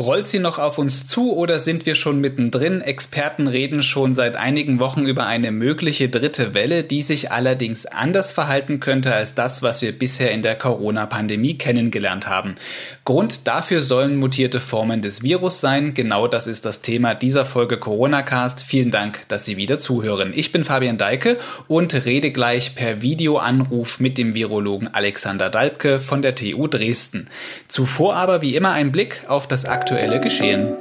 Rollt sie noch auf uns zu oder sind wir schon mittendrin? Experten reden schon seit einigen Wochen über eine mögliche dritte Welle, die sich allerdings anders verhalten könnte als das, was wir bisher in der Corona-Pandemie kennengelernt haben. Grund dafür sollen mutierte Formen des Virus sein. Genau das ist das Thema dieser Folge Corona-Cast. Vielen Dank, dass Sie wieder zuhören. Ich bin Fabian Deike und rede gleich per Videoanruf mit dem Virologen Alexander Dalbke von der TU Dresden. Zuvor aber wie immer ein Blick auf das aktuelle aktuelle Geschehen.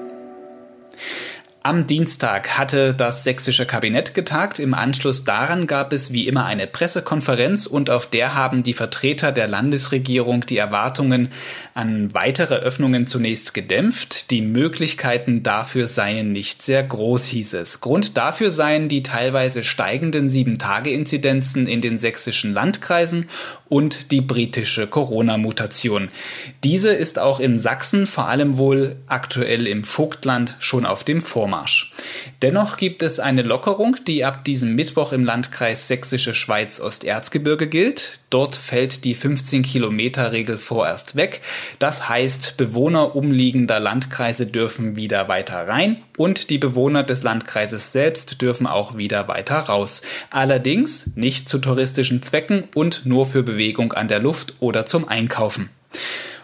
Am Dienstag hatte das sächsische Kabinett getagt. Im Anschluss daran gab es wie immer eine Pressekonferenz und auf der haben die Vertreter der Landesregierung die Erwartungen an weitere Öffnungen zunächst gedämpft. Die Möglichkeiten dafür seien nicht sehr groß, hieß es. Grund dafür seien die teilweise steigenden Sieben-Tage-Inzidenzen in den sächsischen Landkreisen und die britische Corona-Mutation. Diese ist auch in Sachsen, vor allem wohl aktuell im Vogtland, schon auf dem Vormarsch. Dennoch gibt es eine Lockerung, die ab diesem Mittwoch im Landkreis Sächsische Schweiz Osterzgebirge gilt. Dort fällt die 15 Kilometer Regel vorerst weg. Das heißt, Bewohner umliegender Landkreise dürfen wieder weiter rein und die Bewohner des Landkreises selbst dürfen auch wieder weiter raus. Allerdings nicht zu touristischen Zwecken und nur für Bewegung an der Luft oder zum Einkaufen.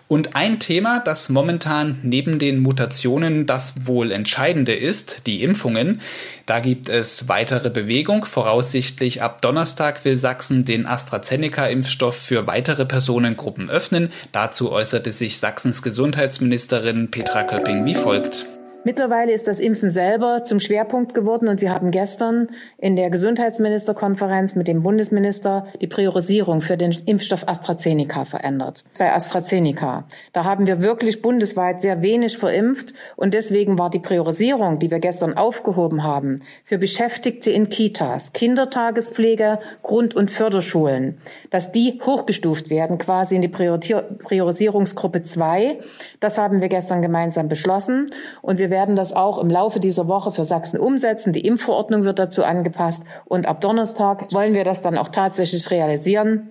Und ein Thema, das momentan neben den Mutationen das wohl entscheidende ist, die Impfungen, da gibt es weitere Bewegung. Voraussichtlich ab Donnerstag will Sachsen den AstraZeneca-Impfstoff für weitere Personengruppen öffnen. Dazu äußerte sich Sachsens Gesundheitsministerin Petra Köpping wie folgt. Mittlerweile ist das Impfen selber zum Schwerpunkt geworden und wir haben gestern in der Gesundheitsministerkonferenz mit dem Bundesminister die Priorisierung für den Impfstoff AstraZeneca verändert. Bei AstraZeneca, da haben wir wirklich bundesweit sehr wenig verimpft und deswegen war die Priorisierung, die wir gestern aufgehoben haben, für Beschäftigte in Kitas, Kindertagespflege, Grund- und Förderschulen, dass die hochgestuft werden quasi in die Priorisierungsgruppe 2. Das haben wir gestern gemeinsam beschlossen und wir werden das auch im Laufe dieser Woche für Sachsen umsetzen. Die Impfverordnung wird dazu angepasst und ab Donnerstag wollen wir das dann auch tatsächlich realisieren.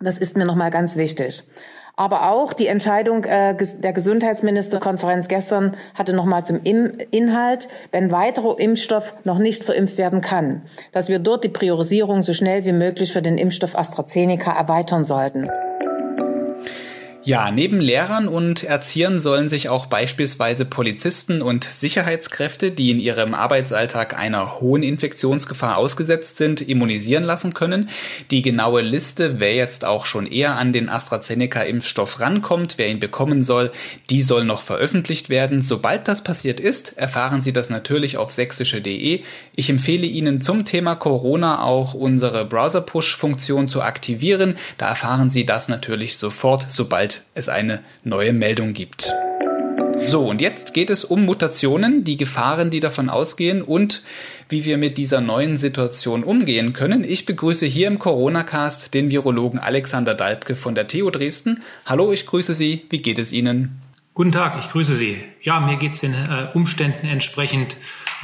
Das ist mir nochmal ganz wichtig. Aber auch die Entscheidung äh, der Gesundheitsministerkonferenz gestern hatte nochmal zum Inhalt, wenn weiterer Impfstoff noch nicht verimpft werden kann, dass wir dort die Priorisierung so schnell wie möglich für den Impfstoff AstraZeneca erweitern sollten. Ja, neben Lehrern und Erziehern sollen sich auch beispielsweise Polizisten und Sicherheitskräfte, die in ihrem Arbeitsalltag einer hohen Infektionsgefahr ausgesetzt sind, immunisieren lassen können. Die genaue Liste, wer jetzt auch schon eher an den AstraZeneca-Impfstoff rankommt, wer ihn bekommen soll, die soll noch veröffentlicht werden. Sobald das passiert ist, erfahren Sie das natürlich auf sächsische.de. Ich empfehle Ihnen zum Thema Corona auch unsere Browser-Push-Funktion zu aktivieren. Da erfahren Sie das natürlich sofort, sobald sobald es eine neue Meldung gibt. So, und jetzt geht es um Mutationen, die Gefahren, die davon ausgehen und wie wir mit dieser neuen Situation umgehen können. Ich begrüße hier im Corona-Cast den Virologen Alexander Dalbke von der TU Dresden. Hallo, ich grüße Sie. Wie geht es Ihnen? Guten Tag, ich grüße Sie. Ja, mir geht es den äh, Umständen entsprechend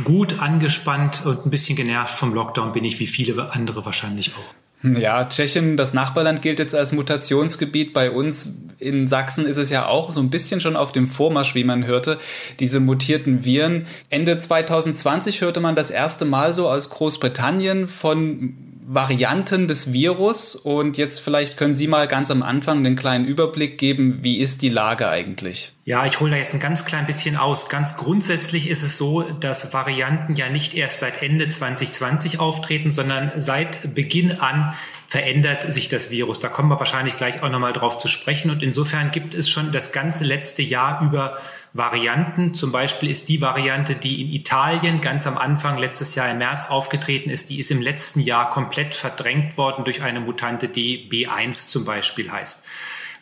gut, angespannt und ein bisschen genervt vom Lockdown bin ich wie viele andere wahrscheinlich auch. Ja, Tschechien, das Nachbarland gilt jetzt als Mutationsgebiet. Bei uns in Sachsen ist es ja auch so ein bisschen schon auf dem Vormarsch, wie man hörte, diese mutierten Viren. Ende 2020 hörte man das erste Mal so aus Großbritannien von Varianten des Virus. Und jetzt vielleicht können Sie mal ganz am Anfang den kleinen Überblick geben, wie ist die Lage eigentlich? Ja, ich hole da jetzt ein ganz klein bisschen aus. Ganz grundsätzlich ist es so, dass Varianten ja nicht erst seit Ende 2020 auftreten, sondern seit Beginn an verändert sich das Virus. Da kommen wir wahrscheinlich gleich auch nochmal drauf zu sprechen. Und insofern gibt es schon das ganze letzte Jahr über Varianten. Zum Beispiel ist die Variante, die in Italien ganz am Anfang letztes Jahr im März aufgetreten ist, die ist im letzten Jahr komplett verdrängt worden durch eine Mutante, die B1 zum Beispiel heißt.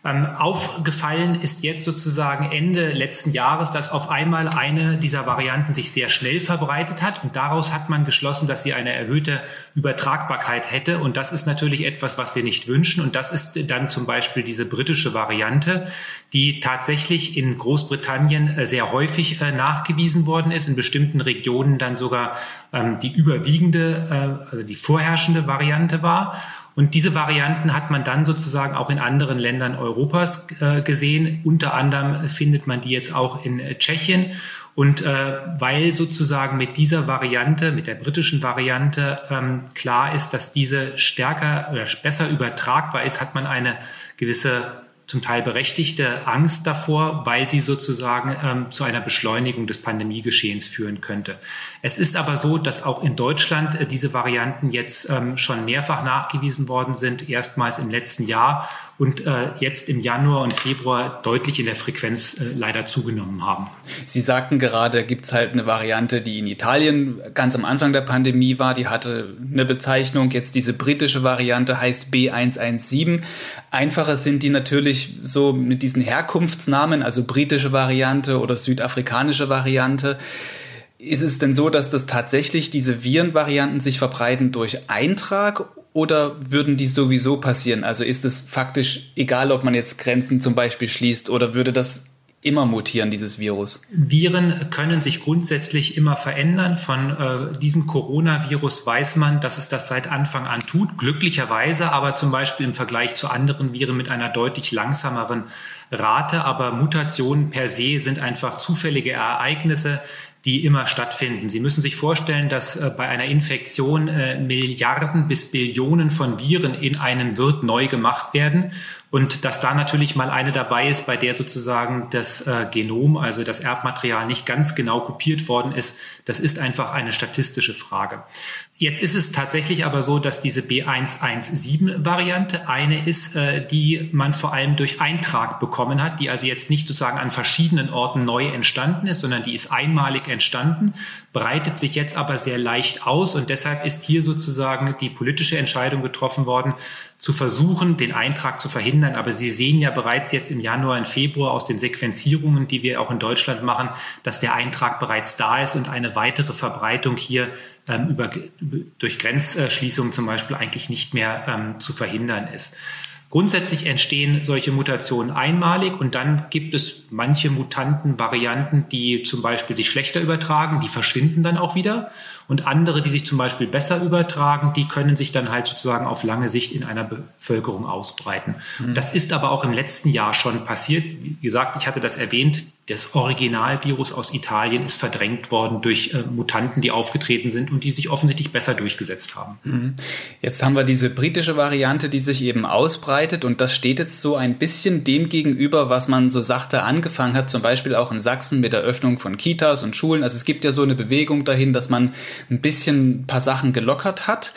Ähm, aufgefallen ist jetzt sozusagen Ende letzten Jahres, dass auf einmal eine dieser Varianten sich sehr schnell verbreitet hat. Und daraus hat man geschlossen, dass sie eine erhöhte Übertragbarkeit hätte. Und das ist natürlich etwas, was wir nicht wünschen. Und das ist dann zum Beispiel diese britische Variante, die tatsächlich in Großbritannien äh, sehr häufig äh, nachgewiesen worden ist, in bestimmten Regionen dann sogar ähm, die überwiegende, äh, also die vorherrschende Variante war Und diese Varianten hat man dann sozusagen auch in anderen Ländern Europas äh, gesehen. Unter anderem findet man die jetzt auch in äh, Tschechien. Und äh, weil sozusagen mit dieser Variante, mit der britischen Variante ähm, klar ist, dass diese stärker oder besser übertragbar ist, hat man eine gewisse zum Teil berechtigte Angst davor, weil sie sozusagen ähm, zu einer Beschleunigung des Pandemiegeschehens führen könnte. Es ist aber so, dass auch in Deutschland äh, diese Varianten jetzt ähm, schon mehrfach nachgewiesen worden sind, erstmals im letzten Jahr und äh, jetzt im Januar und Februar deutlich in der Frequenz äh, leider zugenommen haben. Sie sagten gerade, gibt es halt eine Variante, die in Italien ganz am Anfang der Pandemie war, die hatte eine Bezeichnung, jetzt diese britische Variante heißt B117. Einfacher sind die natürlich so mit diesen Herkunftsnamen, also britische Variante oder südafrikanische Variante. Ist es denn so, dass das tatsächlich diese Virenvarianten sich verbreiten durch Eintrag oder würden die sowieso passieren? Also ist es faktisch egal, ob man jetzt Grenzen zum Beispiel schließt oder würde das immer mutieren, dieses Virus? Viren können sich grundsätzlich immer verändern. Von äh, diesem Coronavirus weiß man, dass es das seit Anfang an tut. Glücklicherweise aber zum Beispiel im Vergleich zu anderen Viren mit einer deutlich langsameren Rate. Aber Mutationen per se sind einfach zufällige Ereignisse, die immer stattfinden. Sie müssen sich vorstellen, dass äh, bei einer Infektion äh, Milliarden bis Billionen von Viren in einem Wirt neu gemacht werden und dass da natürlich mal eine dabei ist, bei der sozusagen das äh, Genom, also das Erbmaterial nicht ganz genau kopiert worden ist, das ist einfach eine statistische Frage. Jetzt ist es tatsächlich aber so, dass diese B117-Variante eine ist, äh, die man vor allem durch Eintrag bekommen hat, die also jetzt nicht sozusagen an verschiedenen Orten neu entstanden ist, sondern die ist einmalig entstanden, breitet sich jetzt aber sehr leicht aus und deshalb ist hier sozusagen die politische Entscheidung getroffen worden, zu versuchen, den Eintrag zu verhindern. Aber Sie sehen ja bereits jetzt im Januar und Februar aus den Sequenzierungen, die wir auch in Deutschland machen, dass der Eintrag bereits da ist und eine weitere Verbreitung hier ähm, über, durch Grenzschließungen zum Beispiel eigentlich nicht mehr ähm, zu verhindern ist. Grundsätzlich entstehen solche Mutationen einmalig und dann gibt es manche Mutanten, Varianten, die zum Beispiel sich schlechter übertragen, die verschwinden dann auch wieder. Und andere, die sich zum Beispiel besser übertragen, die können sich dann halt sozusagen auf lange Sicht in einer Bevölkerung ausbreiten. Mhm. Das ist aber auch im letzten Jahr schon passiert. Wie gesagt, ich hatte das erwähnt, das Originalvirus aus Italien ist verdrängt worden durch äh, Mutanten, die aufgetreten sind und die sich offensichtlich besser durchgesetzt haben. Mhm. Jetzt haben wir diese britische Variante, die sich eben ausbreitet und das steht jetzt so ein bisschen dem gegenüber, was man so sachte angefangen hat, zum Beispiel auch in Sachsen mit der Öffnung von Kitas und Schulen. Also es gibt ja so eine Bewegung dahin, dass man ein bisschen ein paar Sachen gelockert hat.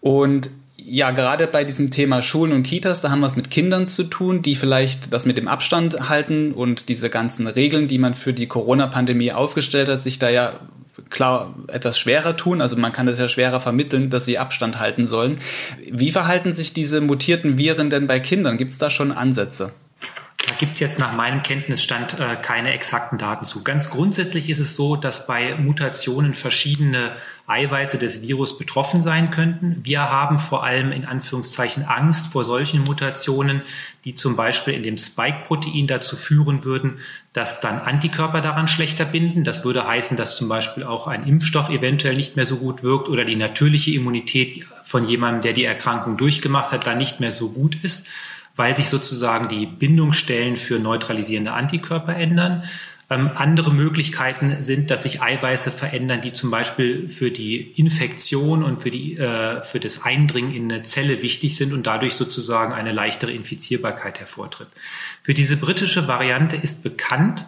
Und ja, gerade bei diesem Thema Schulen und Kitas, da haben wir es mit Kindern zu tun, die vielleicht das mit dem Abstand halten und diese ganzen Regeln, die man für die Corona-Pandemie aufgestellt hat, sich da ja klar etwas schwerer tun. Also man kann das ja schwerer vermitteln, dass sie Abstand halten sollen. Wie verhalten sich diese mutierten Viren denn bei Kindern? Gibt es da schon Ansätze? Gibt es jetzt nach meinem Kenntnisstand äh, keine exakten Daten zu. Ganz grundsätzlich ist es so, dass bei Mutationen verschiedene Eiweiße des Virus betroffen sein könnten. Wir haben vor allem in Anführungszeichen Angst vor solchen Mutationen, die zum Beispiel in dem Spike-Protein dazu führen würden, dass dann Antikörper daran schlechter binden. Das würde heißen, dass zum Beispiel auch ein Impfstoff eventuell nicht mehr so gut wirkt oder die natürliche Immunität von jemandem, der die Erkrankung durchgemacht hat, dann nicht mehr so gut ist weil sich sozusagen die Bindungsstellen für neutralisierende Antikörper ändern. Ähm, andere Möglichkeiten sind, dass sich Eiweiße verändern, die zum Beispiel für die Infektion und für, die, äh, für das Eindringen in eine Zelle wichtig sind und dadurch sozusagen eine leichtere Infizierbarkeit hervortritt. Für diese britische Variante ist bekannt,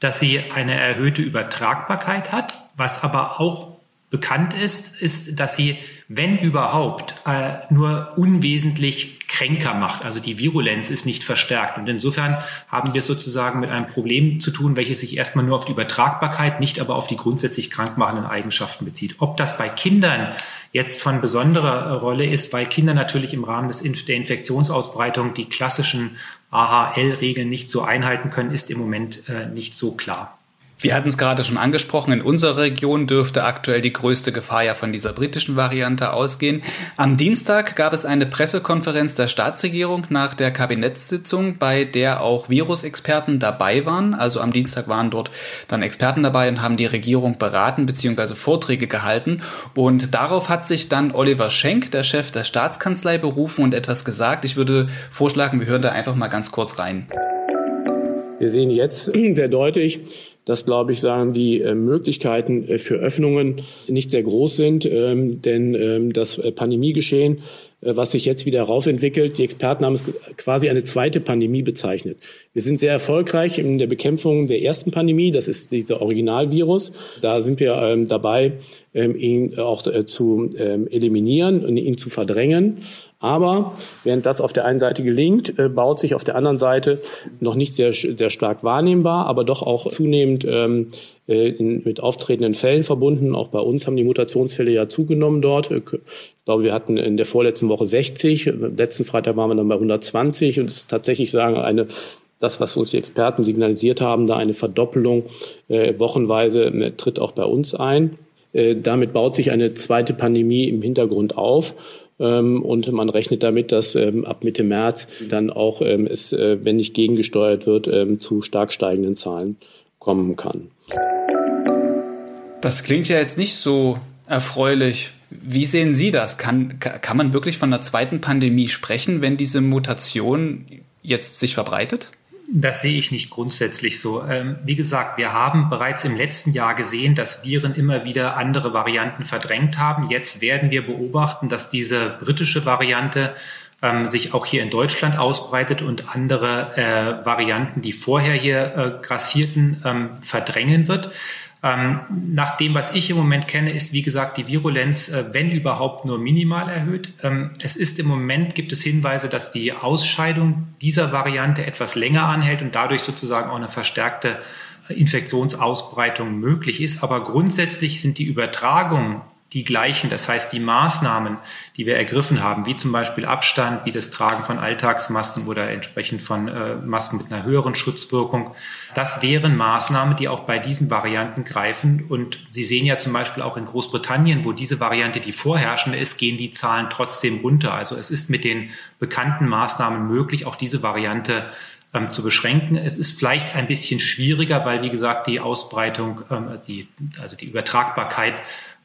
dass sie eine erhöhte Übertragbarkeit hat, was aber auch bekannt ist, ist, dass sie, wenn überhaupt, äh, nur unwesentlich kränker macht. Also die Virulenz ist nicht verstärkt. Und insofern haben wir sozusagen mit einem Problem zu tun, welches sich erstmal nur auf die Übertragbarkeit, nicht aber auf die grundsätzlich krankmachenden Eigenschaften bezieht. Ob das bei Kindern jetzt von besonderer Rolle ist, weil Kinder natürlich im Rahmen des, der Infektionsausbreitung die klassischen AHL-Regeln nicht so einhalten können, ist im Moment äh, nicht so klar. Wir hatten es gerade schon angesprochen, in unserer Region dürfte aktuell die größte Gefahr ja von dieser britischen Variante ausgehen. Am Dienstag gab es eine Pressekonferenz der Staatsregierung nach der Kabinettssitzung, bei der auch Virusexperten dabei waren. Also am Dienstag waren dort dann Experten dabei und haben die Regierung beraten bzw. Vorträge gehalten. Und darauf hat sich dann Oliver Schenk, der Chef der Staatskanzlei, berufen und etwas gesagt. Ich würde vorschlagen, wir hören da einfach mal ganz kurz rein. Wir sehen jetzt sehr deutlich, dass, glaube ich, sagen die äh, Möglichkeiten äh, für Öffnungen nicht sehr groß sind, ähm, denn ähm, das äh, Pandemiegeschehen, was sich jetzt wieder herausentwickelt, die Experten haben es quasi eine zweite Pandemie bezeichnet. Wir sind sehr erfolgreich in der Bekämpfung der ersten Pandemie, das ist dieser Originalvirus. Da sind wir ähm, ihn auch zu eliminieren und ihn zu verdrängen. Aber während das auf der einen Seite gelingt, äh, baut sich auf der anderen Seite noch nicht sehr, sehr stark wahrnehmbar, aber doch auch zunehmend ähm, äh, mit auftretenden Fällen verbunden. Auch bei uns haben die Mutationsfälle ja zugenommen dort. Ich glaube, wir hatten in der vorletzten Woche 60, letzten Freitag waren wir dann bei 120 und es ist tatsächlich sagen eine das, was uns die Experten signalisiert haben, da eine Verdoppelung äh, wochenweise äh, tritt auch bei uns ein. Äh, damit baut sich eine zweite Pandemie im Hintergrund auf. Ähm, und man rechnet damit, dass ähm, ab Mitte März dann auch ähm, es, äh, wenn nicht gegengesteuert wird, zu stark steigenden Zahlen kommen kann. Das klingt ja jetzt nicht so erfreulich. Wie sehen Sie das? Kann, kann man wirklich von einer zweiten Pandemie sprechen, wenn diese Mutation jetzt sich verbreitet? Das sehe ich nicht grundsätzlich so. Ähm, wie gesagt, wir haben bereits im letzten Jahr gesehen, dass Viren immer wieder andere Varianten verdrängt haben. Jetzt werden wir beobachten, dass diese britische Variante ähm, sich auch hier in Deutschland ausbreitet und andere äh, Varianten, die vorher hier äh, grassierten, ähm, verdrängen wird. Ähm, nach dem, was ich im Moment kenne, ist, wie gesagt, die Virulenz, äh, wenn überhaupt, nur minimal erhöht. Ähm, es ist im Moment, gibt es Hinweise, dass die Ausscheidung dieser Variante etwas länger anhält und dadurch sozusagen auch eine verstärkte Infektionsausbreitung möglich ist. Aber grundsätzlich sind die Übertragungen die gleichen. Das heißt, die Maßnahmen, die wir ergriffen haben, wie zum Beispiel Abstand, wie das Tragen von Alltagsmasken oder entsprechend von äh, Masken mit einer höheren Schutzwirkung, das wären Maßnahmen, die auch bei diesen Varianten greifen. Und Sie sehen ja zum Beispiel auch in Großbritannien, wo diese Variante die vorherrschende ist, gehen die Zahlen trotzdem runter. Also es ist mit den bekannten Maßnahmen möglich, auch diese Variante ähm, zu beschränken. Es ist vielleicht ein bisschen schwieriger, weil, wie gesagt, die Ausbreitung, ähm, die, also die Übertragbarkeit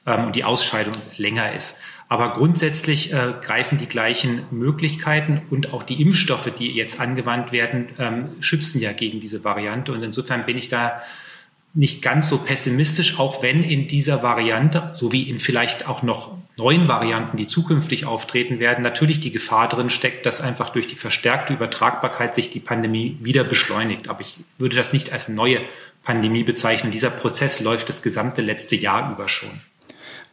ähm, und die Ausscheidung länger ist. Aber grundsätzlich äh, greifen die gleichen Möglichkeiten und auch die Impfstoffe, die jetzt angewandt werden, ähm, schützen ja gegen diese Variante. Und insofern bin ich da nicht ganz so pessimistisch, auch wenn in dieser Variante, so wie in vielleicht auch noch neuen Varianten, die zukünftig auftreten werden, natürlich die Gefahr drin steckt, dass einfach durch die verstärkte Übertragbarkeit sich die Pandemie wieder beschleunigt. Aber ich würde das nicht als neue Pandemie bezeichnen. Dieser Prozess läuft das gesamte letzte Jahr über schon.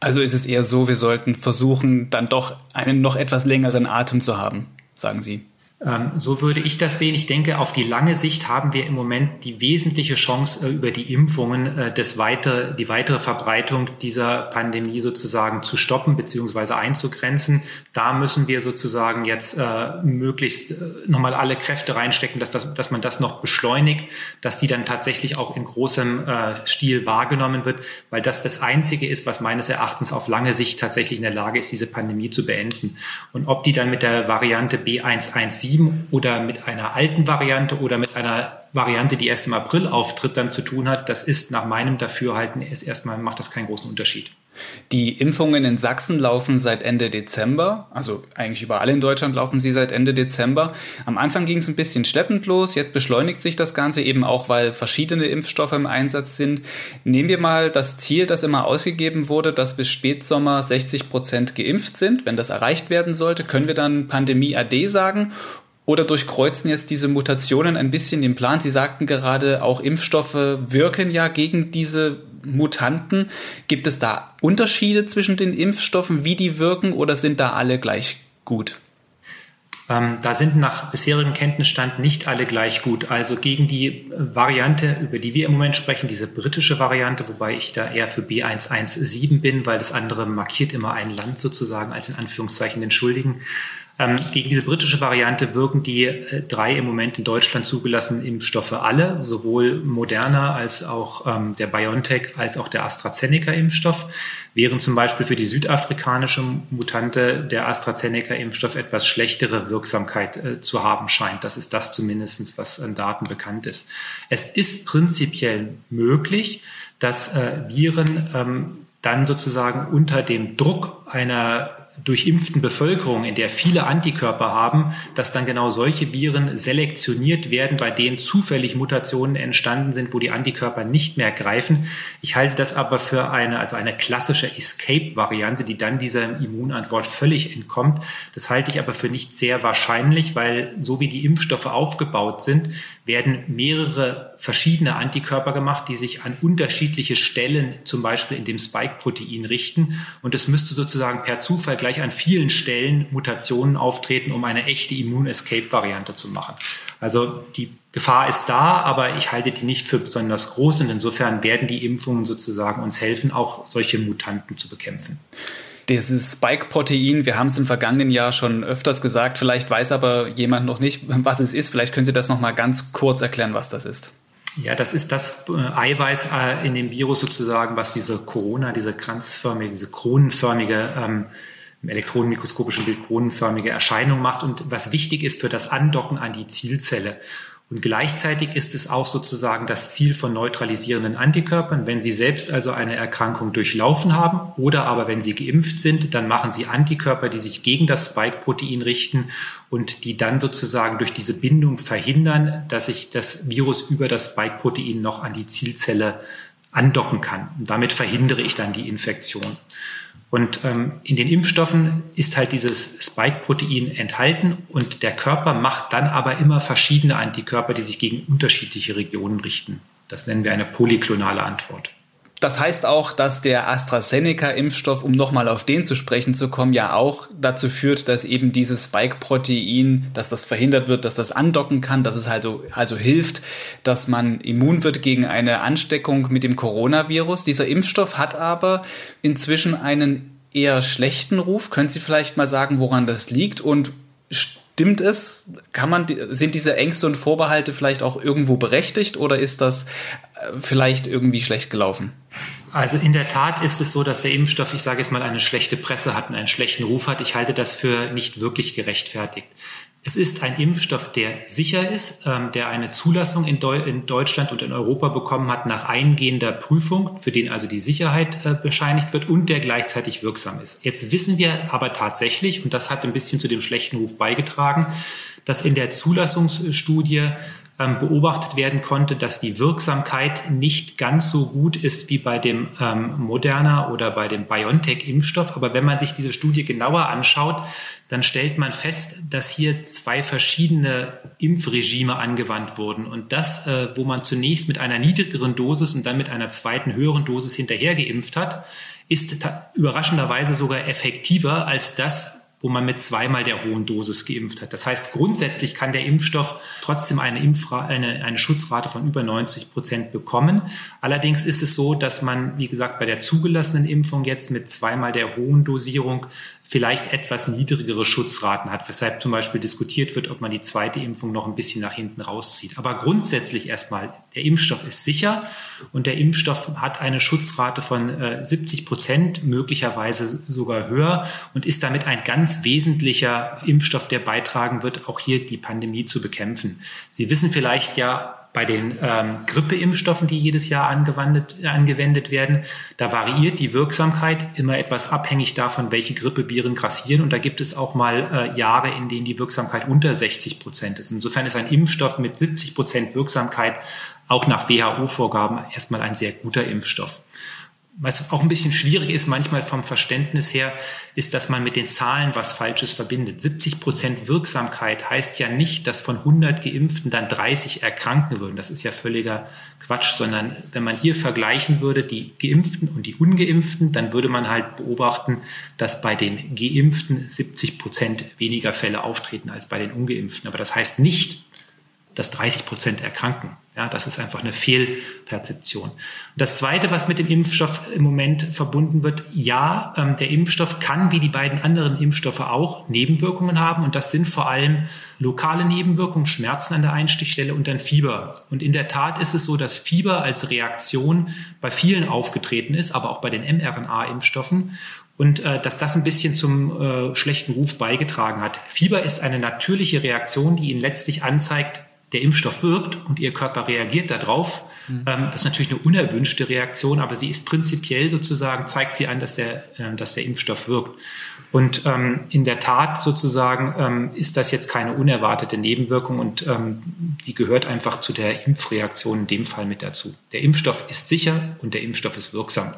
Also ist es eher so, wir sollten versuchen, dann doch einen noch etwas längeren Atem zu haben, sagen Sie. Ähm, so würde ich das sehen. Ich denke, auf die lange Sicht haben wir im Moment die wesentliche Chance, äh, über die Impfungen äh, das weiter, die weitere Verbreitung dieser Pandemie sozusagen zu stoppen bzw. einzugrenzen. Da müssen wir sozusagen jetzt äh, möglichst nochmal alle Kräfte reinstecken, dass, das, dass man das noch beschleunigt, dass die dann tatsächlich auch in großem Stil wahrgenommen wird, weil das das Einzige ist, was meines Erachtens auf lange Sicht tatsächlich in der Lage ist, diese Pandemie zu beenden. Und ob die dann mit der Variante B117 7 oder mit einer alten Variante oder mit einer Variante, die erst im April auftritt, dann zu tun hat, das ist nach meinem Dafürhalten erstmal macht das keinen großen Unterschied. Die Impfungen in Sachsen laufen seit Ende Dezember, also eigentlich überall in Deutschland laufen sie seit Ende Dezember. Am Anfang ging es ein bisschen schleppend los, jetzt beschleunigt sich das Ganze eben auch, weil verschiedene Impfstoffe im Einsatz sind. Nehmen wir mal das Ziel, das immer ausgegeben wurde, dass bis Spätsommer 60 Prozent geimpft sind. Wenn das erreicht werden sollte, können wir dann Pandemie AD sagen oder durchkreuzen jetzt diese Mutationen ein bisschen den Plan? Sie sagten gerade, auch Impfstoffe wirken ja gegen diese Mutanten. Gibt es da Unterschiede zwischen den Impfstoffen, wie die wirken, oder sind da alle gleich gut? Ähm, da sind nach bisherigem Kenntnisstand nicht alle gleich gut. Also gegen die Variante, über die wir im Moment sprechen, diese britische Variante, wobei ich da eher für B117 bin, weil das andere markiert immer ein Land sozusagen als in Anführungszeichen den Schuldigen. Ähm, gegen diese britische Variante wirken die äh, drei im Moment in Deutschland zugelassenen Impfstoffe alle, sowohl Moderna als auch ähm, der BioNTech als auch der AstraZeneca-Impfstoff, während zum Beispiel für die südafrikanische Mutante der AstraZeneca-Impfstoff etwas schlechtere Wirksamkeit äh, zu haben scheint. Das ist das zumindest, was an Daten bekannt ist. Es ist prinzipiell möglich, dass äh, Viren ähm, dann sozusagen unter dem Druck einer durchimpften Bevölkerung, in der viele Antikörper haben, dass dann genau solche Viren selektioniert werden, bei denen zufällig Mutationen entstanden sind, wo die Antikörper nicht mehr greifen. Ich halte das aber für eine, also eine klassische Escape-Variante, die dann dieser Immunantwort völlig entkommt. Das halte ich aber für nicht sehr wahrscheinlich, weil so wie die Impfstoffe aufgebaut sind, werden mehrere verschiedene Antikörper gemacht, die sich an unterschiedliche Stellen, zum Beispiel in dem Spike-Protein, richten. Und es müsste sozusagen per Zufall gleich an vielen Stellen Mutationen auftreten, um eine echte Immun-Escape-Variante zu machen. Also die Gefahr ist da, aber ich halte die nicht für besonders groß und insofern werden die Impfungen sozusagen uns helfen, auch solche Mutanten zu bekämpfen. Dieses Spike-Protein, wir haben es im vergangenen Jahr schon öfters gesagt, vielleicht weiß aber jemand noch nicht, was es ist. Vielleicht können Sie das noch mal ganz kurz erklären, was das ist. Ja, das ist das äh, Eiweiß äh, in dem Virus sozusagen, was diese Corona, diese kranzförmige, diese kronenförmige ähm, im elektronenmikroskopischen Bild kronenförmige Erscheinung macht und was wichtig ist für das Andocken an die Zielzelle. Und gleichzeitig ist es auch sozusagen das Ziel von neutralisierenden Antikörpern. Wenn sie selbst also eine Erkrankung durchlaufen haben oder aber wenn sie geimpft sind, dann machen sie Antikörper, die sich gegen das Spike-Protein richten und die dann sozusagen durch diese Bindung verhindern, dass sich das Virus über das Spike-Protein noch an die Zielzelle andocken kann. Und damit verhindere ich dann die Infektion. Und ähm, in den Impfstoffen ist halt dieses Spike-Protein enthalten und der Körper macht dann aber immer verschiedene Antikörper, die sich gegen unterschiedliche Regionen richten. Das nennen wir eine polyklonale Antwort. Das heißt auch, dass der AstraZeneca-Impfstoff, um nochmal auf den zu sprechen zu kommen, ja auch dazu führt, dass eben dieses Spike-Protein, dass das verhindert wird, dass das andocken kann, dass es also, also hilft, dass man immun wird gegen eine Ansteckung mit dem Coronavirus. Dieser Impfstoff hat aber inzwischen einen eher schlechten Ruf. Können Sie vielleicht mal sagen, woran das liegt und Stimmt es? Kann man, sind diese Ängste und Vorbehalte vielleicht auch irgendwo berechtigt oder ist das äh, vielleicht irgendwie schlecht gelaufen? Also in der Tat ist es so, dass der Impfstoff, ich sage jetzt mal, eine schlechte Presse hat und einen schlechten Ruf hat. Ich halte das für nicht wirklich gerechtfertigt. Es ist ein Impfstoff, der sicher ist, ähm, der eine Zulassung in, Deu in, Deutschland und in Europa bekommen hat nach eingehender Prüfung, für den also die Sicherheit äh, bescheinigt wird und der gleichzeitig wirksam ist. Jetzt wissen wir aber tatsächlich, und das hat ein bisschen zu dem schlechten Ruf beigetragen, dass in der Zulassungsstudie ähm, beobachtet werden konnte, dass die Wirksamkeit nicht ganz so gut ist wie bei dem ähm, Moderna oder bei dem BioNTech-Impfstoff. Aber wenn man sich diese Studie genauer anschaut, dann stellt man fest, dass hier zwei verschiedene Impfregime angewandt wurden. Und das, äh, wo man zunächst mit einer niedrigeren Dosis und dann mit einer zweiten höheren Dosis hinterher geimpft hat, ist überraschenderweise sogar effektiver als das, wo man mit zweimal der hohen Dosis geimpft hat. Das heißt, grundsätzlich kann der Impfstoff trotzdem eine, Impfra eine, eine Schutzrate von über 90 Prozent bekommen. Allerdings ist es so, dass man, wie gesagt, bei der zugelassenen Impfung jetzt mit zweimal der hohen Dosierung vielleicht etwas niedrigere Schutzraten hat, weshalb zum Beispiel diskutiert wird, ob man die zweite Impfung noch ein bisschen nach hinten rauszieht. Aber grundsätzlich erstmal, der Impfstoff ist sicher und der Impfstoff hat eine Schutzrate von äh, 70 Prozent, möglicherweise sogar höher und ist damit ein ganz wesentlicher Impfstoff, der beitragen wird, auch hier die Pandemie zu bekämpfen. Sie wissen vielleicht ja, bei den ähm, Grippeimpfstoffen, die jedes Jahr angewendet, angewendet werden, da variiert die Wirksamkeit immer etwas abhängig davon, welche Grippeviren grassieren. Und da gibt es auch mal äh, Jahre, in denen die Wirksamkeit unter 60 Prozent ist. Insofern ist ein Impfstoff mit 70 Prozent Wirksamkeit auch nach WHO-Vorgaben erstmal ein sehr guter Impfstoff. Was auch ein bisschen schwierig ist, manchmal vom Verständnis her, ist, dass man mit den Zahlen was Falsches verbindet. 70 Prozent Wirksamkeit heißt ja nicht, dass von 100 Geimpften dann 30 erkranken würden. Das ist ja völliger Quatsch, sondern wenn man hier vergleichen würde, die Geimpften und die Ungeimpften, dann würde man halt beobachten, dass bei den Geimpften 70 Prozent weniger Fälle auftreten als bei den Ungeimpften. Aber das heißt nicht, dass 30 Prozent erkranken. Ja, das ist einfach eine Fehlperzeption. Das Zweite, was mit dem Impfstoff im Moment verbunden wird, ja, ähm, der Impfstoff kann wie die beiden anderen Impfstoffe auch Nebenwirkungen haben. Und das sind vor allem lokale Nebenwirkungen, Schmerzen an der Einstichstelle und dann Fieber. Und in der Tat ist es so, dass Fieber als Reaktion bei vielen aufgetreten ist, aber auch bei den mRNA-Impfstoffen und äh, dass das ein bisschen zum äh, schlechten Ruf beigetragen hat. Fieber ist eine natürliche Reaktion, die Ihnen letztlich anzeigt, der Impfstoff wirkt und Ihr Körper reagiert darauf. Mhm. Ähm, das ist natürlich eine unerwünschte Reaktion, aber sie ist prinzipiell sozusagen, zeigt sie an, dass der, äh, dass der Impfstoff wirkt. Und ähm, in der Tat sozusagen ähm, ist das jetzt keine unerwartete Nebenwirkung und ähm, die gehört einfach zu der Impfreaktion in dem Fall mit dazu. Der Impfstoff ist sicher und der Impfstoff ist wirksam.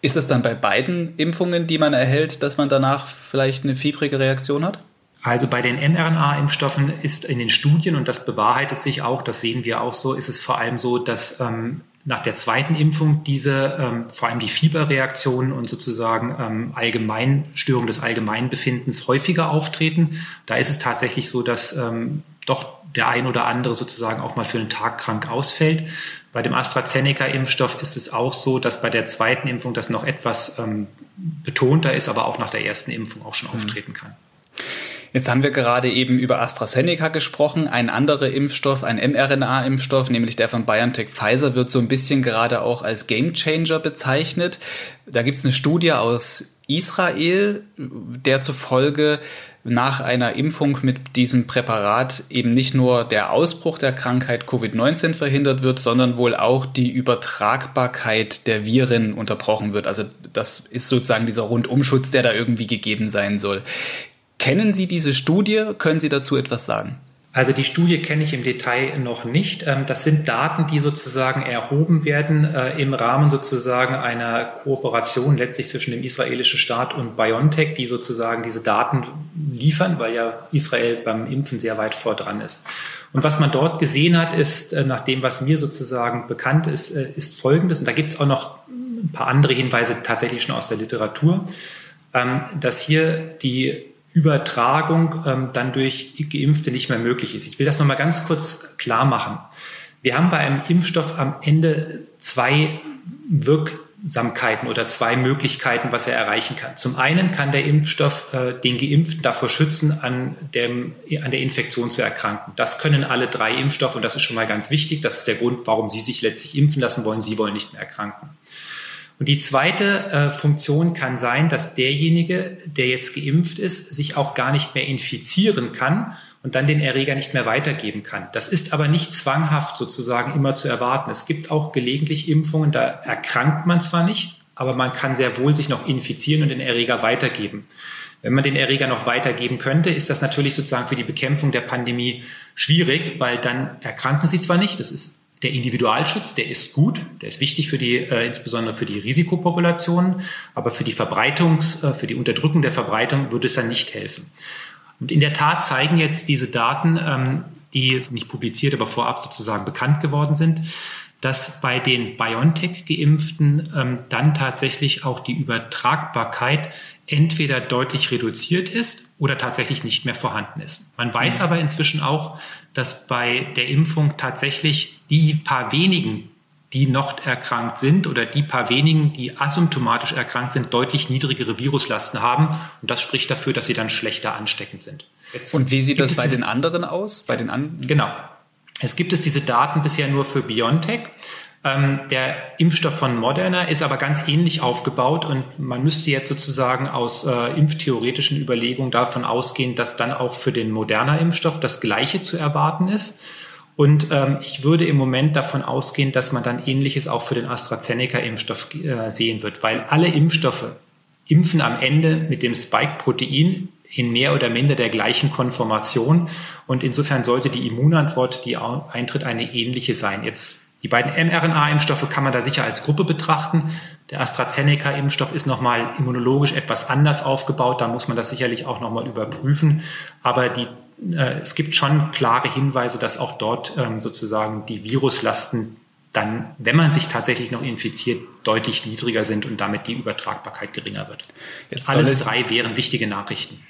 Ist es dann bei beiden Impfungen, die man erhält, dass man danach vielleicht eine fiebrige Reaktion hat? Also bei den mRNA-Impfstoffen ist in den Studien, und das bewahrheitet sich auch, das sehen wir auch so, ist es vor allem so, dass ähm, nach der zweiten Impfung diese, ähm, vor allem die Fieberreaktionen und sozusagen ähm, Allgemeinstörungen des Allgemeinbefindens häufiger auftreten. Da ist es tatsächlich so, dass ähm, doch der ein oder andere sozusagen auch mal für einen Tag krank ausfällt. Bei dem AstraZeneca-Impfstoff ist es auch so, dass bei der zweiten Impfung das noch etwas ähm, betonter ist, aber auch nach der ersten Impfung auch schon mhm. auftreten kann. Jetzt haben wir gerade eben über AstraZeneca gesprochen. Ein anderer Impfstoff, ein mRNA-Impfstoff, nämlich der von BioNTech Pfizer, wird so ein bisschen gerade auch als Gamechanger bezeichnet. Da gibt es eine Studie aus Israel, der zufolge nach einer Impfung mit diesem Präparat eben nicht nur der Ausbruch der Krankheit Covid-19 verhindert wird, sondern wohl auch die Übertragbarkeit der Viren unterbrochen wird. Also das ist sozusagen dieser Rundumschutz, der da irgendwie gegeben sein soll. Kennen Sie diese Studie? Können Sie dazu etwas sagen? Also die Studie kenne ich im Detail noch nicht. Ähm, das sind Daten, die sozusagen erhoben werden äh, im Rahmen sozusagen einer Kooperation letztlich zwischen dem israelischen Staat und BioNTech, die sozusagen diese Daten liefern, weil ja Israel beim Impfen sehr weit vor dran ist. Und was man dort gesehen hat, ist, äh, nach dem, was mir sozusagen bekannt ist, äh, ist Folgendes. Und da gibt es auch noch ein paar andere Hinweise tatsächlich schon aus der Literatur, ähm, dass hier die Übertragung ähm, dann durch Geimpfte nicht mehr möglich ist. Ich will das nochmal ganz kurz klar machen. Wir haben bei einem Impfstoff am Ende zwei Wirksamkeiten oder zwei Möglichkeiten, was er erreichen kann. Zum einen kann der Impfstoff äh, den Geimpften davor schützen, an, dem, an der Infektion zu erkranken. Das können alle drei Impfstoffe und das ist schon mal ganz wichtig. Das ist der Grund, warum Sie sich letztlich impfen lassen wollen. Sie wollen nicht mehr erkranken. Und die zweite äh, Funktion kann sein, dass derjenige, der jetzt geimpft ist, sich auch gar nicht mehr infizieren kann und dann den Erreger nicht mehr weitergeben kann. Das ist aber nicht zwanghaft sozusagen immer zu erwarten. Es gibt auch gelegentlich Impfungen, da erkrankt man zwar nicht, aber man kann sehr wohl sich noch infizieren und den Erreger weitergeben. Wenn man den Erreger noch weitergeben könnte, ist das natürlich sozusagen für die Bekämpfung der Pandemie schwierig, weil dann erkranken sie zwar nicht, das ist der Individualschutz, der ist gut, der ist wichtig für die, äh, insbesondere für die Risikopopulationen, aber für die Verbreitungs, äh, für die Unterdrückung der Verbreitung würde es dann nicht helfen. Und in der Tat zeigen jetzt diese Daten, ähm, die nicht publiziert, aber vorab sozusagen bekannt geworden sind, dass bei den BioNTech-Geimpften ähm, dann tatsächlich auch die Übertragbarkeit entweder deutlich reduziert ist oder tatsächlich nicht mehr vorhanden ist. Man weiß aber inzwischen auch, dass bei der Impfung tatsächlich die paar wenigen, die noch erkrankt sind oder die paar wenigen, die asymptomatisch erkrankt sind, deutlich niedrigere Viruslasten haben. Und das spricht dafür, dass sie dann schlechter ansteckend sind. Jetzt Und wie sieht das bei den anderen aus? Bei den an genau. Es gibt es diese Daten bisher nur für BioNTech. Ähm, der Impfstoff von Moderna ist aber ganz ähnlich aufgebaut und man müsste jetzt sozusagen aus äh, impftheoretischen Überlegungen davon ausgehen, dass dann auch für den Moderna-Impfstoff das Gleiche zu erwarten ist. Und ähm, ich würde im Moment davon ausgehen, dass man dann Ähnliches auch für den AstraZeneca-Impfstoff äh, sehen wird, weil alle Impfstoffe impfen am Ende mit dem Spike-Protein in mehr oder minder der gleichen Konformation. Und insofern sollte die Immunantwort, die eintritt, eine ähnliche sein. Jetzt die beiden mRNA-Impfstoffe kann man da sicher als Gruppe betrachten. Der AstraZeneca-Impfstoff ist nochmal immunologisch etwas anders aufgebaut. Da muss man das sicherlich auch nochmal überprüfen. Aber die, äh, es gibt schon klare Hinweise, dass auch dort ähm, sozusagen die Viruslasten dann, wenn man sich tatsächlich noch infiziert, deutlich niedriger sind und damit die Übertragbarkeit geringer wird. Jetzt Alles drei wären wichtige Nachrichten.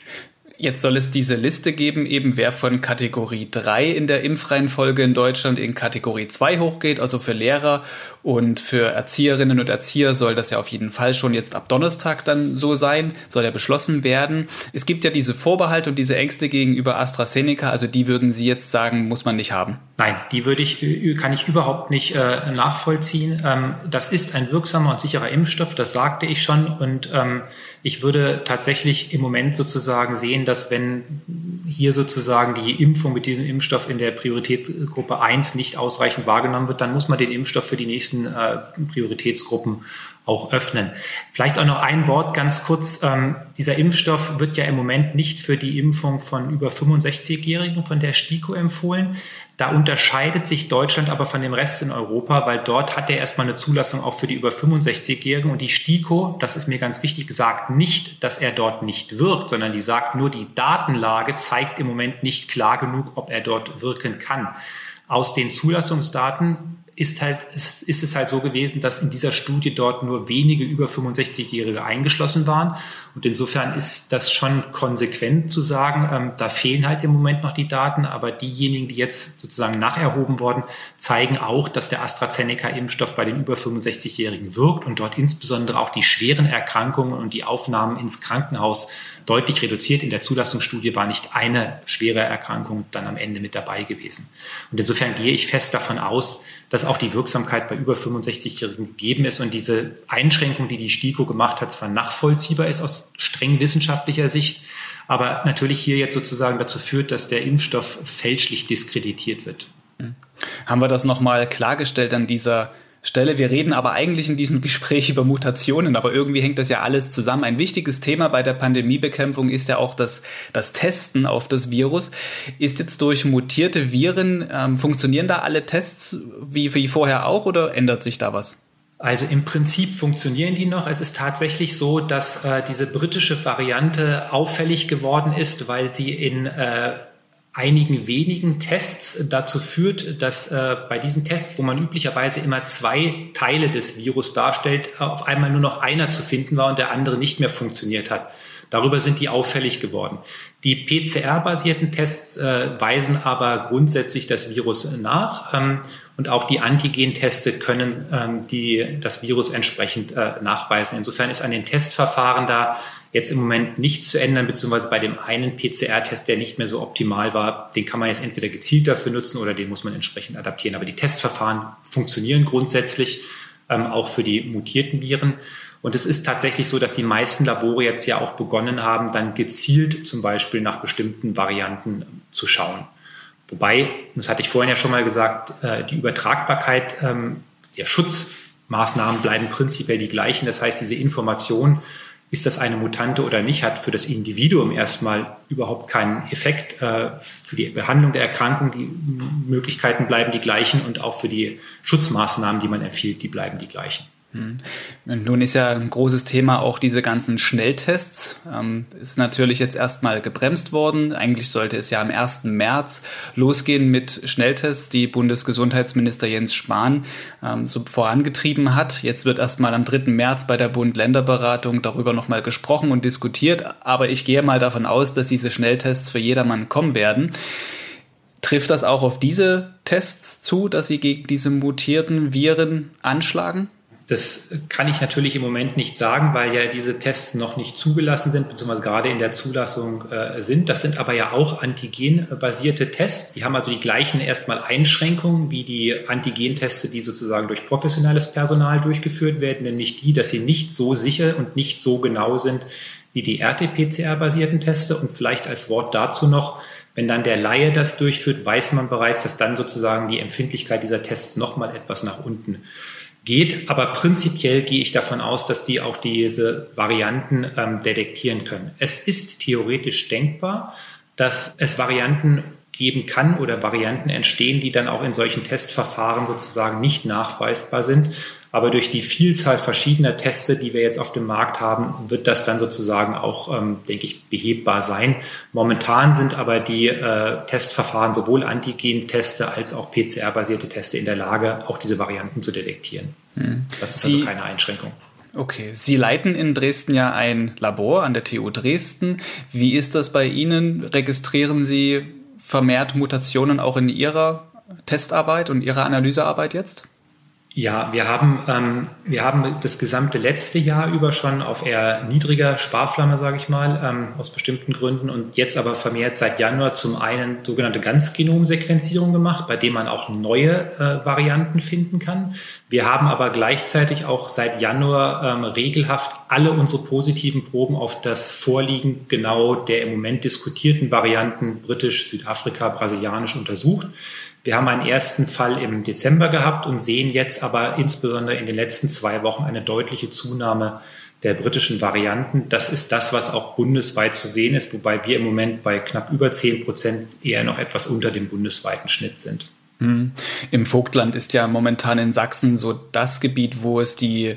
Jetzt soll es diese Liste geben, eben wer von Kategorie 3 in der Impfreihenfolge in Deutschland in Kategorie 2 hochgeht, also für Lehrer und für Erzieherinnen und Erzieher soll das ja auf jeden Fall schon jetzt ab Donnerstag dann so sein, soll ja beschlossen werden. Es gibt ja diese Vorbehalte und diese Ängste gegenüber AstraZeneca, also die würden Sie jetzt sagen, muss man nicht haben. Nein, die würde ich, kann ich überhaupt nicht äh, nachvollziehen. Ähm, das ist ein wirksamer und sicherer Impfstoff, das sagte ich schon und ähm, ich würde tatsächlich im Moment sozusagen sehen, dass wenn hier sozusagen die Impfung mit diesem Impfstoff in der Prioritätsgruppe 1 nicht ausreichend wahrgenommen wird, dann muss man den Impfstoff für die nächsten äh, Prioritätsgruppen auch öffnen. Vielleicht auch noch ein Wort ganz kurz. Ähm, dieser Impfstoff wird ja im Moment nicht für die Impfung von über 65-Jährigen von der STIKO empfohlen. Da unterscheidet sich Deutschland aber von dem Rest in Europa, weil dort hat er erstmal eine Zulassung auch für die über 65-Jährigen und die STIKO, das ist mir ganz wichtig, sagt nicht, dass er dort nicht wirkt, sondern die sagt nur, die Datenlage zeigt im Moment nicht klar genug, ob er dort wirken kann. Aus den Zulassungsdaten ist, halt, ist, ist es halt so gewesen, dass in dieser Studie dort nur wenige über 65-Jährige eingeschlossen waren. Und insofern ist das schon konsequent zu sagen, ähm, da fehlen halt im Moment noch die Daten, aber diejenigen, die jetzt sozusagen nacherhoben worden, zeigen auch, dass der AstraZeneca-Impfstoff bei den über 65-Jährigen wirkt und dort insbesondere auch die schweren Erkrankungen und die Aufnahmen ins Krankenhaus deutlich reduziert. In der Zulassungsstudie war nicht eine schwere Erkrankung dann am Ende mit dabei gewesen. Und insofern gehe ich fest davon aus, dass auch die Wirksamkeit bei über 65-Jährigen gegeben ist und diese Einschränkung, die die STIKO gemacht hat, zwar nachvollziehbar ist aus streng wissenschaftlicher Sicht, aber natürlich hier jetzt sozusagen dazu führt, dass der Impfstoff fälschlich diskreditiert wird. Haben wir das nochmal klargestellt an dieser Stelle. Wir reden aber eigentlich in diesem Gespräch über Mutationen, aber irgendwie hängt das ja alles zusammen. Ein wichtiges Thema bei der Pandemiebekämpfung ist ja auch das, das Testen auf das Virus. Ist jetzt durch mutierte Viren, ähm, funktionieren da alle Tests wie, wie vorher auch oder ändert sich da was? Also im Prinzip funktionieren die noch. Es ist tatsächlich so, dass äh, diese britische Variante auffällig geworden ist, weil sie in äh, einigen wenigen Tests dazu führt, dass äh, bei diesen Tests, wo man üblicherweise immer zwei Teile des Virus darstellt, auf einmal nur noch einer zu finden war und der andere nicht mehr funktioniert hat. Darüber sind die auffällig geworden. Die PCR-basierten Tests äh, weisen aber grundsätzlich das Virus nach ähm, und auch die Antigen-Teste können ähm, die, das Virus entsprechend äh, nachweisen. Insofern ist an den Testverfahren da jetzt im Moment nichts zu ändern, beziehungsweise bei dem einen PCR-Test, der nicht mehr so optimal war, den kann man jetzt entweder gezielt dafür nutzen oder den muss man entsprechend adaptieren. Aber die Testverfahren funktionieren grundsätzlich ähm, auch für die mutierten Viren. Und es ist tatsächlich so, dass die meisten Labore jetzt ja auch begonnen haben, dann gezielt zum Beispiel nach bestimmten Varianten zu schauen. Wobei, das hatte ich vorhin ja schon mal gesagt, äh, die Übertragbarkeit ähm, der Schutzmaßnahmen bleiben prinzipiell die gleichen. Das heißt, diese Information ist das eine Mutante oder nicht, hat für das Individuum erstmal überhaupt keinen Effekt. Äh, für die Behandlung der Erkrankung, die Möglichkeiten bleiben die gleichen und auch für die Schutzmaßnahmen, die man empfiehlt, die bleiben die gleichen. Hm. Nun ist ja ein großes Thema auch diese ganzen Schnelltests. Ähm, ist natürlich jetzt erstmal gebremst worden. Eigentlich sollte es ja am 1. März losgehen mit Schnelltests, die Bundesgesundheitsminister Jens Spahn ähm, so vorangetrieben hat. Jetzt wird erstmal am 3. März bei der Bund-Länder-Beratung darüber nochmal gesprochen und diskutiert. Aber ich gehe mal davon aus, dass diese Schnelltests für jedermann kommen werden. Trifft das auch auf diese Tests zu, dass sie gegen diese mutierten Viren anschlagen? Das kann ich natürlich im Moment nicht sagen, weil ja diese Tests noch nicht zugelassen sind, beziehungsweise gerade in der Zulassung äh, sind. Das sind aber ja auch antigenbasierte Tests. Die haben also die gleichen erstmal Einschränkungen wie die Antigentests, die sozusagen durch professionelles Personal durchgeführt werden, nämlich die, dass sie nicht so sicher und nicht so genau sind wie die RT-PCR-basierten Teste. Und vielleicht als Wort dazu noch, wenn dann der Laie das durchführt, weiß man bereits, dass dann sozusagen die Empfindlichkeit dieser Tests nochmal etwas nach unten geht. Aber prinzipiell gehe ich davon aus, dass die auch diese Varianten ähm, detektieren können. Es ist theoretisch denkbar, dass es Varianten geben kann oder Varianten entstehen, die dann auch in solchen Testverfahren sozusagen nicht nachweisbar sind. Aber durch die Vielzahl verschiedener Tests, die wir jetzt auf dem Markt haben, wird das dann sozusagen auch, ähm, denke ich, behebbar sein. Momentan sind aber die äh, Testverfahren sowohl Antigen-Teste als auch PCR-basierte Teste in der Lage, auch diese Varianten zu detektieren. Hm. Das ist Sie, also keine Einschränkung. Okay, Sie leiten in Dresden ja ein Labor an der TU Dresden. Wie ist das bei Ihnen? Registrieren Sie vermehrt Mutationen auch in Ihrer Testarbeit und Ihrer Analysearbeit jetzt? Ja, wir haben, ähm, wir haben das gesamte letzte Jahr über schon auf eher niedriger Sparflamme, sage ich mal, ähm, aus bestimmten Gründen und jetzt aber vermehrt seit Januar zum einen sogenannte Ganzgenomsequenzierung gemacht, bei dem man auch neue äh, Varianten finden kann. Wir haben aber gleichzeitig auch seit Januar ähm, regelhaft alle unsere positiven Proben auf das Vorliegen genau der im Moment diskutierten Varianten britisch, Südafrika, brasilianisch untersucht. Wir haben einen ersten Fall im Dezember gehabt und sehen jetzt aber insbesondere in den letzten zwei Wochen eine deutliche Zunahme der britischen Varianten. Das ist das, was auch bundesweit zu sehen ist, wobei wir im Moment bei knapp über 10 Prozent eher noch etwas unter dem bundesweiten Schnitt sind. Mhm. Im Vogtland ist ja momentan in Sachsen so das Gebiet, wo es die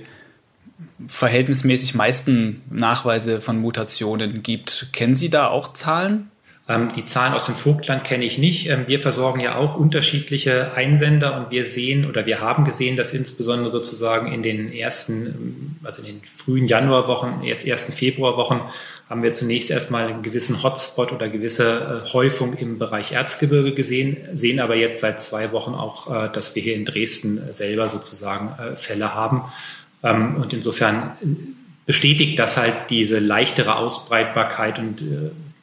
verhältnismäßig meisten Nachweise von Mutationen gibt. Kennen Sie da auch Zahlen? Ähm, die Zahlen aus dem Vogtland kenne ich nicht. Ähm, wir versorgen ja auch unterschiedliche Einsender und wir sehen oder wir haben gesehen, dass insbesondere sozusagen in den ersten, ähm, also in den frühen Januarwochen, jetzt ersten Februarwochen, haben wir zunächst erstmal einen gewissen Hotspot oder gewisse äh, Häufung im Bereich Erzgebirge gesehen, sehen aber jetzt seit zwei Wochen auch, äh, dass wir hier in Dresden selber sozusagen äh, Fälle haben. Und insofern bestätigt das halt diese leichtere Ausbreitbarkeit und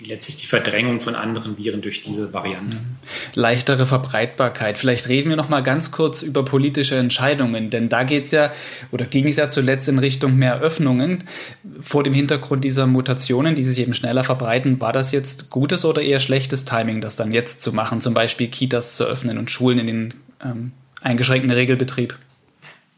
letztlich die Verdrängung von anderen Viren durch diese Variante. Mhm. Leichtere Verbreitbarkeit. Vielleicht reden wir noch mal ganz kurz über politische Entscheidungen, denn da geht es ja oder ging es ja zuletzt in Richtung mehr Öffnungen. Vor dem Hintergrund dieser Mutationen, die sich eben schneller verbreiten, war das jetzt gutes oder eher schlechtes Timing, das dann jetzt zu machen, zum Beispiel Kitas zu öffnen und Schulen in den ähm, eingeschränkten Regelbetrieb?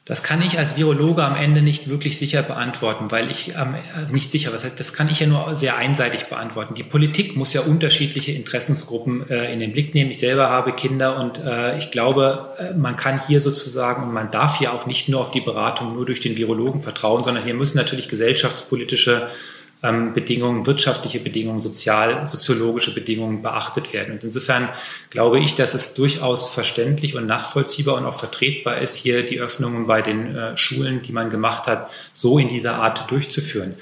Das kann ich als Virologe am Ende nicht wirklich sicher beantworten, weil ich ähm, nicht sicher, was heißt, das kann ich ja nur sehr einseitig beantworten. Die Politik muss ja unterschiedliche Interessensgruppen äh, in den Blick nehmen. Ich selber habe Kinder und äh, ich glaube, äh, man kann hier sozusagen und man darf hier auch nicht nur auf die Beratung nur durch den Virologen vertrauen, sondern hier müssen natürlich gesellschaftspolitische ähm, Bedingungen, wirtschaftliche Bedingungen, sozial, soziologische Bedingungen beachtet werden. Und insofern glaube ich, dass es durchaus verständlich und nachvollziehbar und auch vertretbar ist, hier die Öffnungen bei den äh, Schulen, die man gemacht hat, so in dieser Art durchzuführen.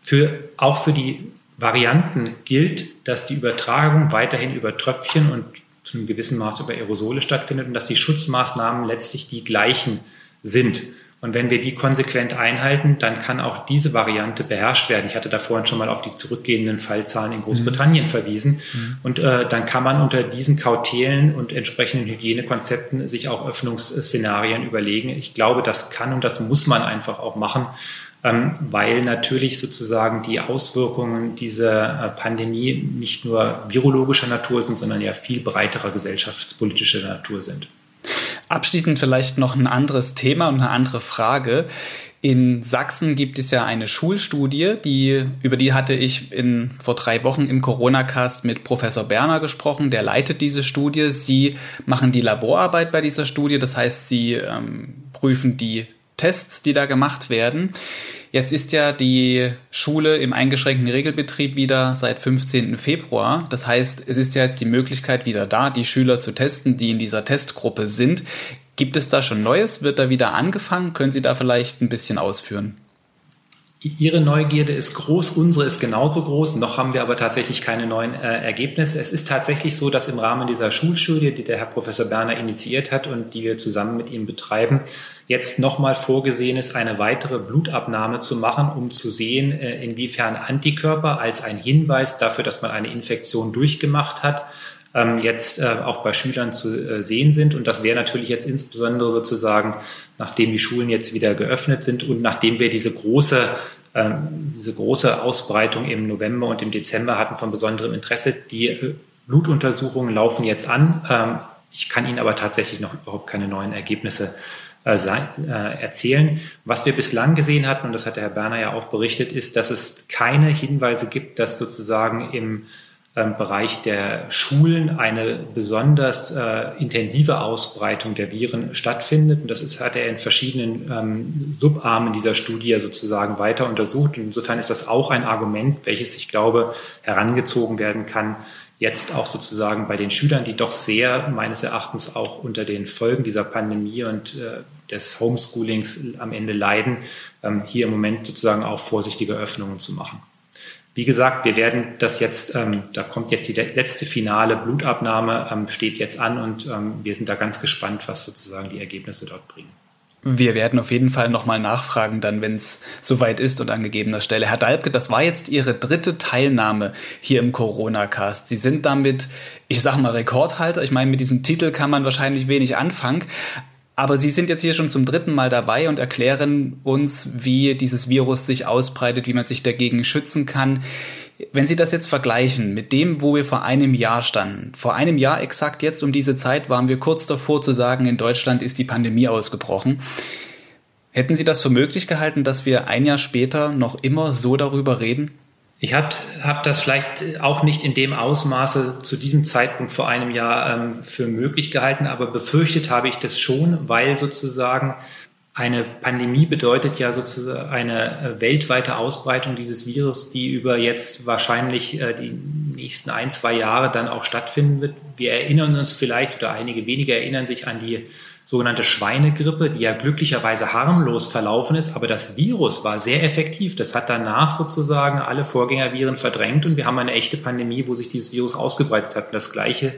Für, auch für die Varianten gilt, dass die Übertragung weiterhin über Tröpfchen und zu einem gewissen Maß über Aerosole stattfindet und dass die Schutzmaßnahmen letztlich die gleichen sind. Und wenn wir die konsequent einhalten, dann kann auch diese Variante beherrscht werden. Ich hatte da vorhin schon mal auf die zurückgehenden Fallzahlen in Großbritannien mhm. verwiesen. Mhm. Und äh, dann kann man unter diesen Kautelen und entsprechenden Hygienekonzepten sich auch Öffnungsszenarien überlegen. Ich glaube, das kann und das muss man einfach auch machen, ähm, weil natürlich sozusagen die Auswirkungen dieser äh, Pandemie nicht nur virologischer Natur sind, sondern ja viel breiterer gesellschaftspolitischer Natur sind. Abschließend vielleicht noch ein anderes Thema und eine andere Frage. In Sachsen gibt es ja eine Schulstudie, die, über die hatte ich in, vor drei Wochen im Corona-Cast mit Professor Berner gesprochen. Der leitet diese Studie. Sie machen die Laborarbeit bei dieser Studie. Das heißt, sie ähm, prüfen die Tests, die da gemacht werden. Jetzt ist ja die Schule im eingeschränkten Regelbetrieb wieder seit 15. Februar. Das heißt, es ist ja jetzt die Möglichkeit wieder da, die Schüler zu testen, die in dieser Testgruppe sind. Gibt es da schon Neues? Wird da wieder angefangen? Können Sie da vielleicht ein bisschen ausführen? Ihre Neugierde ist groß, unsere ist genauso groß. Noch haben wir aber tatsächlich keine neuen äh, Ergebnisse. Es ist tatsächlich so, dass im Rahmen dieser Schulstudie, die der Herr Professor Berner initiiert hat und die wir zusammen mit ihm betreiben, jetzt nochmal vorgesehen ist, eine weitere Blutabnahme zu machen, um zu sehen, äh, inwiefern Antikörper als ein Hinweis dafür, dass man eine Infektion durchgemacht hat, ähm, jetzt äh, auch bei Schülern zu äh, sehen sind. Und das wäre natürlich jetzt insbesondere sozusagen, nachdem die Schulen jetzt wieder geöffnet sind und nachdem wir diese große ähm, diese große Ausbreitung im November und im Dezember hatten von besonderem Interesse. Die äh, Blutuntersuchungen laufen jetzt an. Ähm, ich kann Ihnen aber tatsächlich noch überhaupt keine neuen Ergebnisse erzählen. Was wir bislang gesehen hatten, und das hat der Herr Berner ja auch berichtet, ist, dass es keine Hinweise gibt, dass sozusagen im ähm, Bereich der Schulen eine besonders äh, intensive Ausbreitung der Viren stattfindet. Und das ist, hat er in verschiedenen ähm, Subarmen dieser Studie sozusagen weiter untersucht. Und insofern ist das auch ein Argument, welches ich glaube herangezogen werden kann, jetzt auch sozusagen bei den Schülern, die doch sehr meines Erachtens auch unter den Folgen dieser Pandemie und äh, des Homeschoolings am Ende leiden, ähm, hier im Moment sozusagen auch vorsichtige Öffnungen zu machen. Wie gesagt, wir werden das jetzt, ähm, da kommt jetzt die letzte finale Blutabnahme, ähm, steht jetzt an und ähm, wir sind da ganz gespannt, was sozusagen die Ergebnisse dort bringen. Wir werden auf jeden Fall nochmal nachfragen, dann, wenn es soweit ist und an gegebener Stelle. Herr Dalbke, das war jetzt Ihre dritte Teilnahme hier im Corona-Cast. Sie sind damit, ich sag mal, Rekordhalter. Ich meine, mit diesem Titel kann man wahrscheinlich wenig anfangen. Aber Sie sind jetzt hier schon zum dritten Mal dabei und erklären uns, wie dieses Virus sich ausbreitet, wie man sich dagegen schützen kann. Wenn Sie das jetzt vergleichen mit dem, wo wir vor einem Jahr standen, vor einem Jahr exakt jetzt um diese Zeit waren wir kurz davor zu sagen, in Deutschland ist die Pandemie ausgebrochen. Hätten Sie das für möglich gehalten, dass wir ein Jahr später noch immer so darüber reden? Ich habe hab das vielleicht auch nicht in dem Ausmaße zu diesem Zeitpunkt vor einem Jahr ähm, für möglich gehalten, aber befürchtet habe ich das schon, weil sozusagen eine Pandemie bedeutet ja sozusagen eine äh, weltweite Ausbreitung dieses Virus, die über jetzt wahrscheinlich äh, die nächsten ein, zwei Jahre dann auch stattfinden wird. Wir erinnern uns vielleicht oder einige wenige erinnern sich an die sogenannte Schweinegrippe, die ja glücklicherweise harmlos verlaufen ist, aber das Virus war sehr effektiv. Das hat danach sozusagen alle Vorgängerviren verdrängt und wir haben eine echte Pandemie, wo sich dieses Virus ausgebreitet hat. Und das Gleiche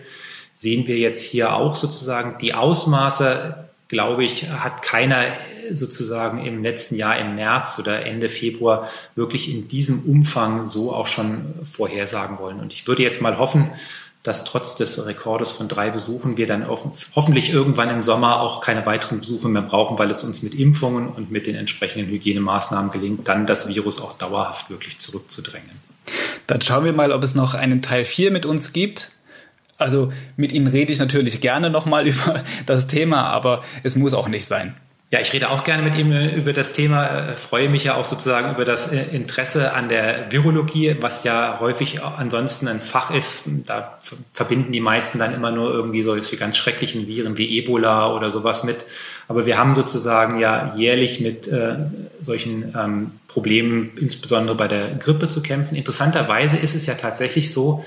sehen wir jetzt hier auch sozusagen. Die Ausmaße glaube ich, hat keiner sozusagen im letzten Jahr im März oder Ende Februar wirklich in diesem Umfang so auch schon vorhersagen wollen. Und ich würde jetzt mal hoffen, dass trotz des Rekordes von drei Besuchen wir dann hoffentlich irgendwann im Sommer auch keine weiteren Besuche mehr brauchen, weil es uns mit Impfungen und mit den entsprechenden Hygienemaßnahmen gelingt, dann das Virus auch dauerhaft wirklich zurückzudrängen. Dann schauen wir mal, ob es noch einen Teil 4 mit uns gibt. Also mit Ihnen rede ich natürlich gerne nochmal über das Thema, aber es muss auch nicht sein. Ja, ich rede auch gerne mit ihm äh, über das Thema, äh, freue mich ja auch sozusagen über das äh, Interesse an der Virologie, was ja häufig ansonsten ein Fach ist. Da verbinden die meisten dann immer nur irgendwie solche ganz schrecklichen Viren wie Ebola oder sowas mit. Aber wir haben sozusagen ja jährlich mit äh, solchen ähm, Problemen, insbesondere bei der Grippe, zu kämpfen. Interessanterweise ist es ja tatsächlich so,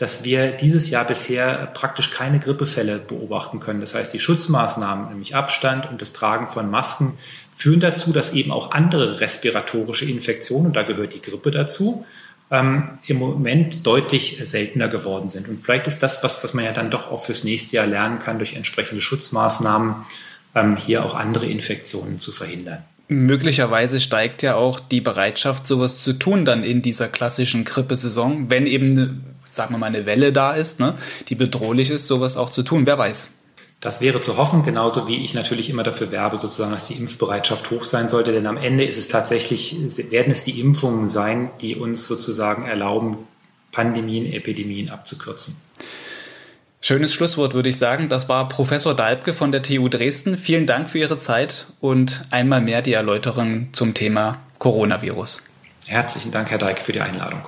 dass wir dieses Jahr bisher praktisch keine Grippefälle beobachten können. Das heißt, die Schutzmaßnahmen, nämlich Abstand und das Tragen von Masken, führen dazu, dass eben auch andere respiratorische Infektionen, und da gehört die Grippe dazu, ähm, im Moment deutlich seltener geworden sind. Und vielleicht ist das was, was man ja dann doch auch fürs nächste Jahr lernen kann, durch entsprechende Schutzmaßnahmen ähm, hier auch andere Infektionen zu verhindern. Möglicherweise steigt ja auch die Bereitschaft, sowas zu tun, dann in dieser klassischen Grippesaison, wenn eben sagen wir mal, eine Welle da ist, ne, die bedrohlich ist, sowas auch zu tun. Wer weiß. Das wäre zu hoffen, genauso wie ich natürlich immer dafür werbe, sozusagen, dass die Impfbereitschaft hoch sein sollte. Denn am Ende ist es tatsächlich, werden es die Impfungen sein, die uns sozusagen erlauben, Pandemien, Epidemien abzukürzen. Schönes Schlusswort, würde ich sagen. Das war Professor Dalbke von der TU Dresden. Vielen Dank für Ihre Zeit und einmal mehr die Erläuterung zum Thema Coronavirus. Herzlichen Dank, Herr Dalbke, für die Einladung.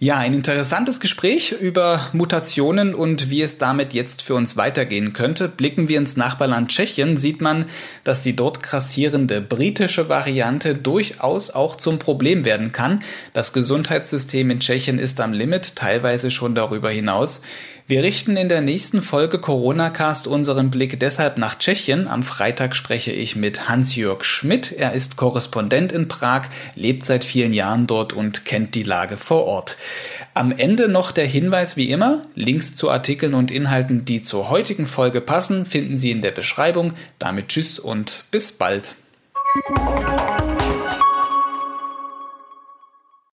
Ja, ein interessantes Gespräch über Mutationen und wie es damit jetzt für uns weitergehen könnte. Blicken wir ins Nachbarland Tschechien, sieht man, dass die dort grassierende britische Variante durchaus auch zum Problem werden kann. Das Gesundheitssystem in Tschechien ist am Limit, teilweise schon darüber hinaus. Wir richten in der nächsten Folge Corona-Cast unseren Blick deshalb nach Tschechien. Am Freitag spreche ich mit Hans-Jörg Schmidt. Er ist Korrespondent in Prag, lebt seit vielen Jahren dort und kennt die Lage vor Ort. Am Ende noch der Hinweis wie immer. Links zu Artikeln und Inhalten, die zur heutigen Folge passen, finden Sie in der Beschreibung. Damit tschüss und bis bald.